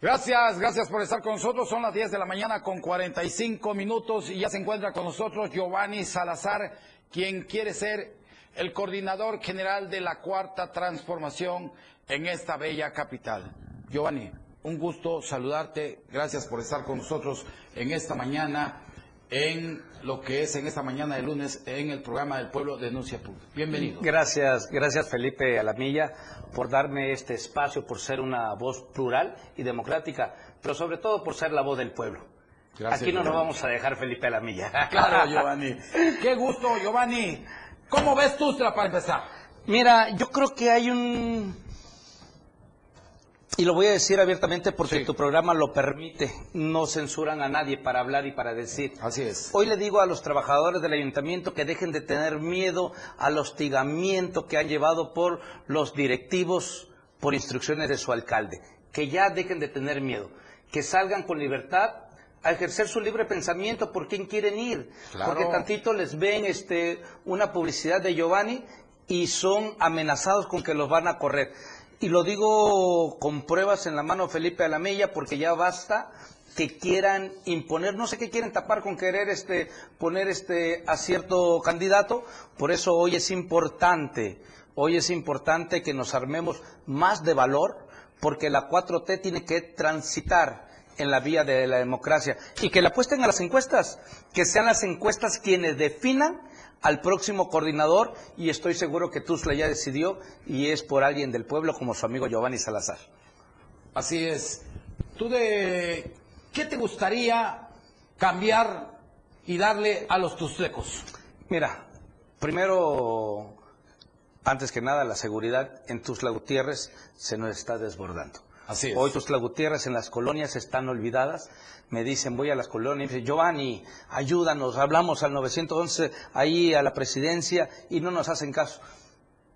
C: Gracias, gracias por estar con nosotros. Son las 10 de la mañana con 45 minutos y ya se encuentra con nosotros Giovanni Salazar, quien quiere ser el coordinador general de la cuarta transformación en esta bella capital. Giovanni, un gusto saludarte. Gracias por estar con nosotros en esta mañana, en lo que es en esta mañana de lunes, en el programa del Pueblo Denuncia Pública. Bienvenido.
S: Gracias, gracias Felipe Alamilla por darme este espacio, por ser una voz plural y democrática, pero sobre todo por ser la voz del pueblo.
C: Gracias,
S: Aquí no nos vamos a dejar Felipe Alamilla. (laughs)
C: Claro, (laughs) Giovanni. Qué gusto, Giovanni. ¿Cómo ves Tustra para empezar?
S: Mira, yo creo que hay un... Y lo voy a decir abiertamente porque tu programa lo permite. No censuran a nadie para hablar y para decir.
C: Así es.
S: Hoy le digo a los trabajadores del ayuntamiento que dejen de tener miedo al hostigamiento que han llevado por los directivos por instrucciones de su alcalde. Que ya dejen de tener miedo. Que salgan con libertad a ejercer su libre pensamiento por quién quieren ir.
C: Claro.
S: Porque tantito les ven este, una publicidad de Giovanni y son amenazados con que los van a correr. Y lo digo con pruebas en la mano Felipe Alamella porque ya basta que quieran imponer, no sé qué quieren tapar con querer este poner este a cierto candidato, por eso hoy es importante, hoy es importante que nos armemos más de valor porque la 4T tiene que transitar en la vía de la democracia y que la apuesten a las encuestas, que sean las encuestas quienes definan al próximo coordinador y estoy seguro que Tuzla ya decidió y es por alguien del pueblo como su amigo Giovanni Salazar.
C: Así es. ¿Tú de qué te gustaría cambiar y darle a los tustlecos?
S: Mira, primero, antes que nada, la seguridad en Tuzla Gutiérrez se nos está desbordando. Hoy Tuzla Gutiérrez en las colonias están olvidadas. Me dicen, voy a las colonias, y dicen, Giovanni, ayúdanos, hablamos al 911 ahí a la presidencia y no nos hacen caso.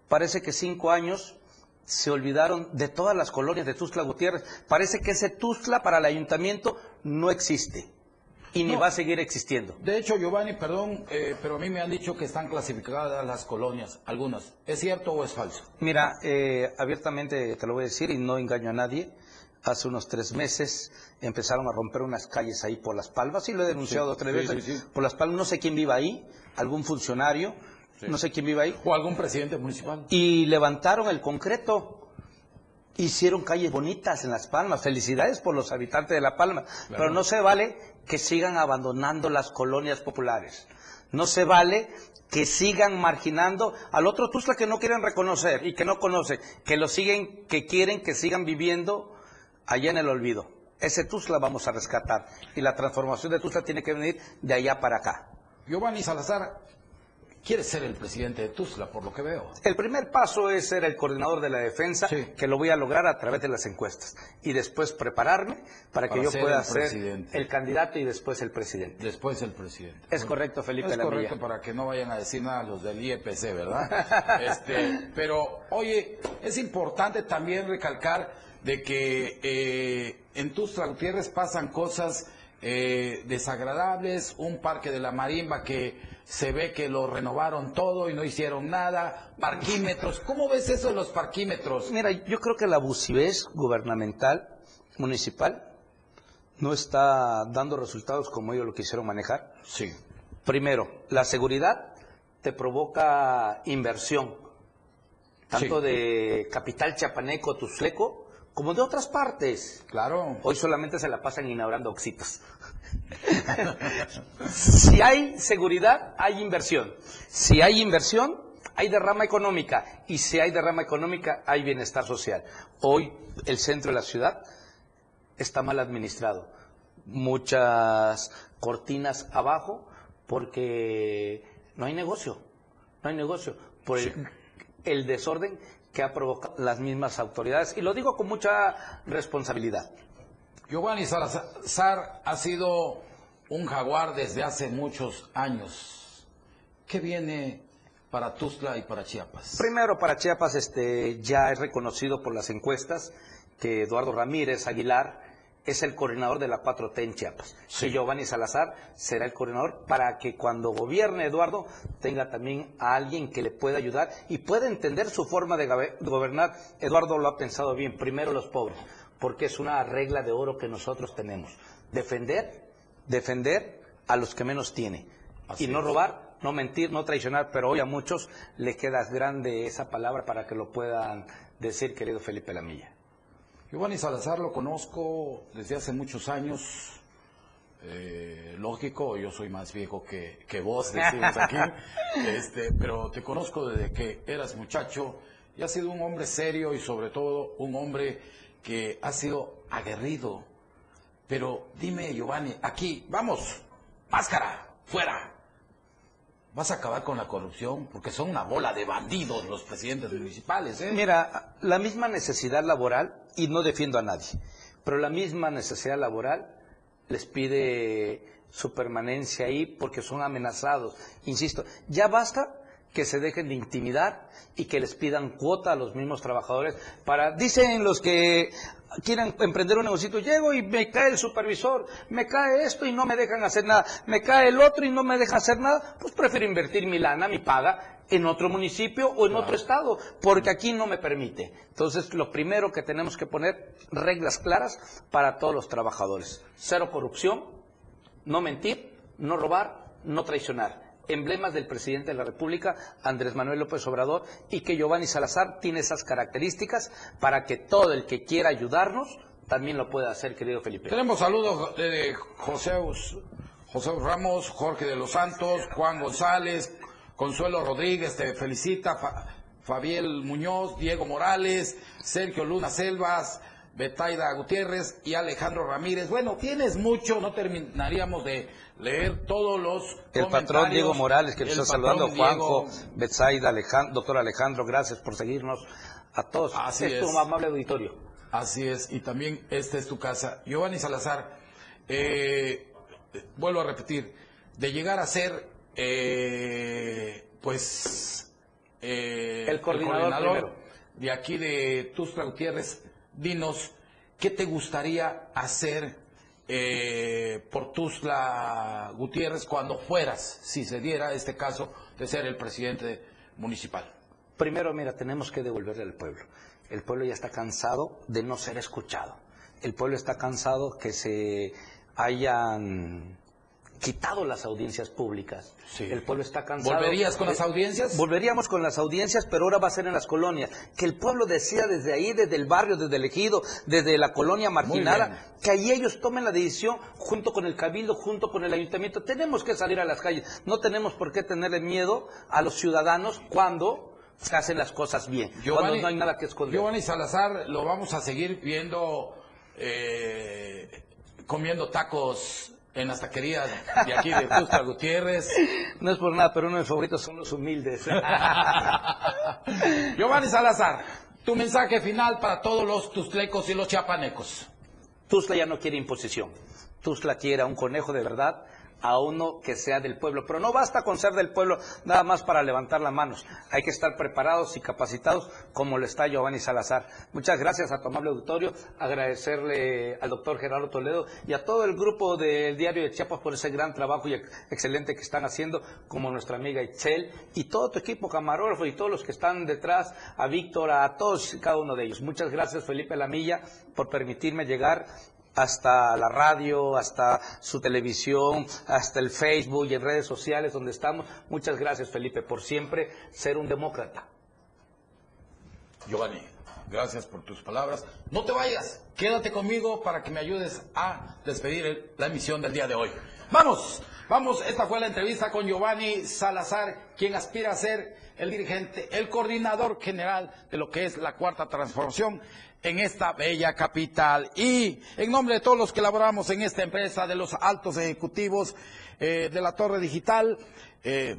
S: Parece que cinco años se olvidaron de todas las colonias de Tuzla Gutiérrez. Parece que ese Tuzla para el ayuntamiento no existe y ni
C: No.
S: va a seguir existiendo.
C: De hecho, Giovanni, perdón, eh, pero a mí me han dicho que están clasificadas las colonias, algunas. ¿Es cierto o es falso?
S: Mira, eh, abiertamente te lo voy a decir y no engaño a nadie. Hace unos tres meses empezaron a romper unas calles ahí por Las Palmas y lo he denunciado
C: Sí,
S: tres
C: sí,
S: veces.
C: sí.
S: Por Las Palmas, no sé quién viva ahí, algún funcionario, no sé quién viva ahí.
C: O algún presidente municipal.
S: Y levantaron el concreto. Hicieron calles bonitas en Las Palmas. Felicidades por los habitantes de La Palma. Pero no se vale que sigan abandonando las colonias populares. No se vale que sigan marginando al otro Tuzla que no quieren reconocer y que no conocen, que lo siguen, que quieren que sigan viviendo allá en el olvido. Ese Tuzla vamos a rescatar. Y la transformación de Tuzla tiene que venir de allá para acá.
C: Giovanni Salazar quiere ser el presidente de Tuzla, por lo que veo.
S: El primer paso es ser el coordinador de la defensa, que lo voy a lograr a través de las encuestas. Y después prepararme para que yo pueda
C: el
S: ser
C: presidente.
S: el candidato y después el presidente.
C: Después el presidente.
S: Es correcto, Felipe
C: Es
S: Lamilla.
C: correcto para que no vayan a decir nada los del IEPC, ¿verdad? (laughs) Este, pero, oye, es importante también recalcar de que eh, en Tuzla Gutiérrez pasan cosas eh, desagradables, un parque de la marimba que se ve que lo renovaron todo y no hicieron nada, parquímetros, (laughs) ¿cómo ves eso de los parquímetros?
S: Mira, yo creo que la abusividad gubernamental, municipal, no está dando resultados como ellos lo quisieron manejar.
C: Sí.
S: Primero, la seguridad te provoca inversión, tanto
C: Sí.
S: de capital chapaneco, tuzleco, como de otras partes.
C: Claro.
S: Hoy solamente se la pasan inaugurando oxitos. (laughs) si hay seguridad, hay inversión. Si hay inversión, hay derrama económica. Y si hay derrama económica, hay bienestar social. Hoy el centro de la ciudad está mal administrado. Muchas cortinas abajo porque no hay negocio. No hay negocio. Por el, el desorden que ha provocado las mismas autoridades. Y lo digo con mucha responsabilidad.
C: Giovanni Salazar ha sido un jaguar desde hace muchos años. ¿Qué viene para Tuzla y para Chiapas?
S: Primero, para Chiapas este, ya es reconocido por las encuestas que Eduardo Ramírez Aguilar es el coordinador de la 4T en Chiapas. Y Giovanni Salazar será el coordinador para que cuando gobierne Eduardo tenga también a alguien que le pueda ayudar y pueda entender su forma de gobernar. Eduardo lo ha pensado bien. Primero los pobres, porque es una regla de oro que nosotros tenemos. Defender, defender a los que menos tiene. y no
C: es.
S: robar, no mentir, no traicionar, pero hoy a muchos le queda grande esa palabra para que lo puedan decir, querido Felipe Lamilla.
C: Giovanni Salazar lo conozco desde hace muchos años. Eh, lógico, yo soy más viejo que, que vos, decimos aquí. (laughs) Este, pero te conozco desde que eras muchacho y has sido un hombre serio y sobre todo un hombre que ha sido aguerrido. Pero dime, Giovanni, aquí, vamos, máscara, fuera. ¿Vas a acabar con la corrupción? Porque son una bola de bandidos los presidentes municipales, ¿eh?
S: Mira, la misma necesidad laboral, y no defiendo a nadie, pero la misma necesidad laboral les pide su permanencia ahí porque son amenazados. Insisto, ya basta que se dejen de intimidar y que les pidan cuota a los mismos trabajadores para, dicen los que quieren emprender un negocio, llego y me cae el supervisor, me cae esto y no me dejan hacer nada, me cae el otro y no me dejan hacer nada, pues prefiero invertir mi lana, mi paga, en otro municipio o en otro estado, porque aquí no me permite. Entonces, lo primero que tenemos que poner reglas claras para todos los trabajadores. Cero corrupción, no mentir, no robar, no traicionar. Emblemas del presidente de la República, Andrés Manuel López Obrador, y que Giovanni Salazar tiene esas características para que todo el que quiera ayudarnos también lo pueda hacer, querido Felipe.
C: Tenemos saludos de José, José Ramos, Jorge de los Santos, Juan González, Consuelo Rodríguez, te felicita, Fa- Fabiel Muñoz, Diego Morales, Sergio Luna Selvas, Betaida Gutiérrez y Alejandro Ramírez. Bueno, tienes mucho, no terminaríamos de leer todos los
S: El patrón. Diego Morales, que nos está saludando,
C: Diego.
S: Juanjo, Betsaida, Alejandro, doctor Alejandro, gracias por seguirnos. A todos,
C: Así
S: es tu amable auditorio.
C: Así es, y también esta es tu casa. Giovanni Salazar, eh, vuelvo a repetir, de llegar a ser, eh, pues, eh,
S: El coordinador
C: de aquí de Tuxtla Gutiérrez, dinos, ¿qué te gustaría hacer eh, por Tuzla Gutiérrez cuando fueras, si se diera este caso, de ser el presidente municipal?
S: Primero, mira, tenemos que devolverle al pueblo. El pueblo ya está cansado de no ser escuchado. El pueblo está cansado que se hayan quitado las audiencias públicas. El pueblo está cansado.
C: ¿Volverías con las
S: Eh,
C: audiencias?
S: Volveríamos con las audiencias, pero ahora va a ser en las colonias. Que el pueblo decida desde ahí, desde el barrio, desde el ejido, desde la colonia marginada, que ahí ellos tomen la decisión junto con el cabildo, junto con el ayuntamiento. Tenemos que salir a las calles. No tenemos por qué tenerle miedo a los ciudadanos cuando se hacen las cosas bien. cuando no hay nada que esconder.
C: Giovanni Salazar lo vamos a seguir viendo eh, comiendo tacos en las taquerías de aquí de Tuxtla Gutiérrez.
S: No es por nada, pero uno de mis favoritos son los humildes. (laughs)
C: Giovanni Salazar, tu mensaje final para todos los tustlecos y los chiapanecos.
S: Tuzla ya no quiere imposición. Tuzla quiere a un conejo de verdad, a uno que sea del pueblo. Pero no basta con ser del pueblo nada más para levantar las manos. Hay que estar preparados y capacitados como lo está Giovanni Salazar. Muchas gracias a tu amable auditorio. Agradecerle al doctor Gerardo Toledo y a todo el grupo del Diario de Chiapas por ese gran trabajo y ex- excelente que están haciendo, como nuestra amiga Itzel y todo tu equipo camarógrafo y todos los que están detrás, a Víctor, a todos y cada uno de ellos. Muchas gracias, Felipe Lamilla, por permitirme llegar hasta la radio, hasta su televisión, hasta el Facebook y en redes sociales donde estamos. Muchas gracias, Felipe, por siempre ser un demócrata.
C: Giovanni, gracias por tus palabras. No te vayas, quédate conmigo para que me ayudes a despedir la emisión del día de hoy. Vamos, vamos, esta fue la entrevista con Giovanni Salazar, quien aspira a ser el dirigente, el coordinador general de lo que es la cuarta transformación en esta bella capital. Y en nombre de todos los que laboramos en esta empresa, de los altos ejecutivos eh, de la Torre Digital, eh,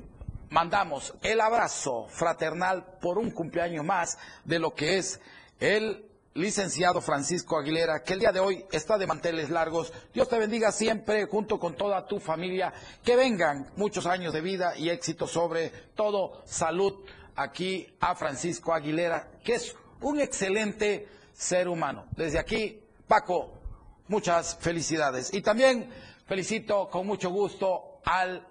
C: mandamos el abrazo fraternal por un cumpleaños más de lo que es el licenciado Francisco Aguilera, que el día de hoy está de manteles largos. Dios te bendiga siempre junto con toda tu familia. Que vengan muchos años de vida y éxito, sobre todo salud aquí a Francisco Aguilera, que es un excelente ser humano. Desde aquí, Paco, muchas felicidades. Y también felicito con mucho gusto al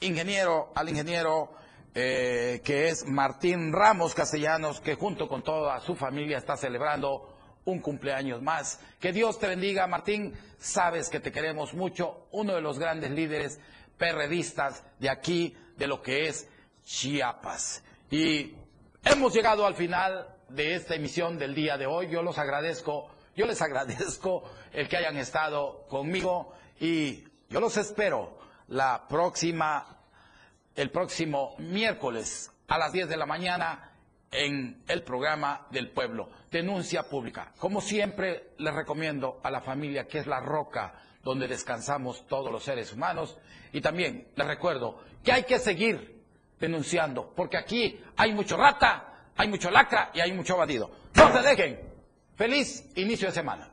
C: ingeniero, al ingeniero eh, que es Martín Ramos Castellanos, que junto con toda su familia está celebrando un cumpleaños más. Que Dios te bendiga, Martín. Sabes que te queremos mucho, uno de los grandes líderes perredistas de aquí, de lo que es Chiapas. Y hemos llegado al final de esta emisión del día de hoy. Yo los agradezco, yo les (laughs) agradezco el que hayan estado conmigo y yo los espero la próxima, el próximo miércoles a las 10 de la mañana en el programa del pueblo, Denuncia Pública. Como siempre, les recomiendo a la familia que es la roca donde descansamos todos los seres humanos. Y también les recuerdo que hay que seguir denunciando, porque aquí hay mucho rata, hay mucho lacra y hay mucho bandido. No se dejen. Feliz inicio de semana.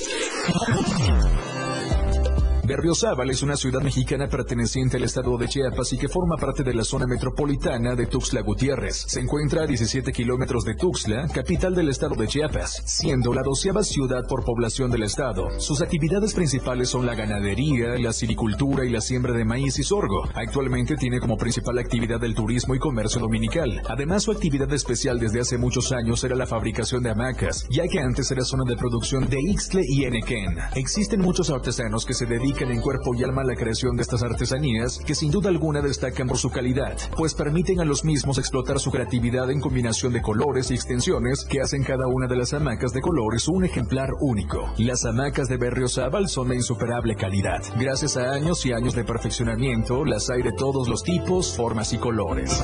K: Berriozábal es una ciudad mexicana perteneciente al estado de Chiapas y que forma parte de la zona metropolitana de Tuxtla Gutiérrez. Se encuentra a 17 kilómetros de Tuxtla, capital del estado de Chiapas, siendo la doceava ciudad por población del estado. Sus actividades principales son la ganadería, la silvicultura y la siembra de maíz y sorgo. Actualmente tiene como principal actividad el turismo y comercio dominical. Además, su actividad especial desde hace muchos años era la fabricación de hamacas, ya que antes era zona de producción de Ixtle y Enequén. Existen muchos artesanos que se dedican en cuerpo y alma la creación de estas artesanías, que sin duda alguna destacan por su calidad, pues permiten a los mismos explotar su creatividad en combinación de colores y extensiones que hacen cada una de las hamacas de colores un ejemplar único. Las hamacas de Berriozábal son de insuperable calidad. Gracias a años y años de perfeccionamiento, las hay de todos los tipos, formas y colores.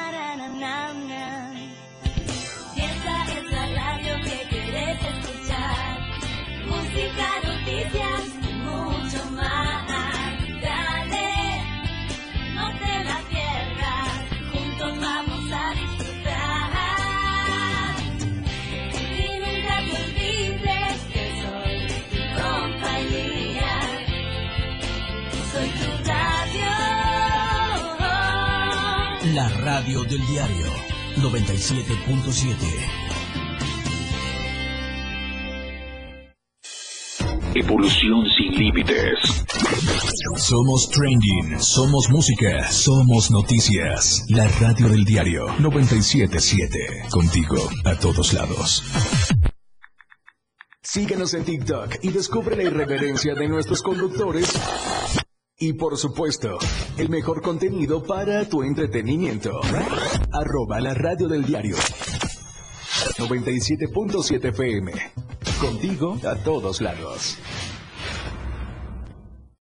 T: La radio del diario 97.7.
U: Evolución sin límites.
I: Somos trending, somos música, somos noticias. La radio del diario 977. Contigo a todos lados. Síguenos en TikTok y descubre la irreverencia de nuestros conductores. Y por supuesto, el mejor contenido para tu entretenimiento. Arroba la radio del diario 97.7 FM. Contigo a todos lados.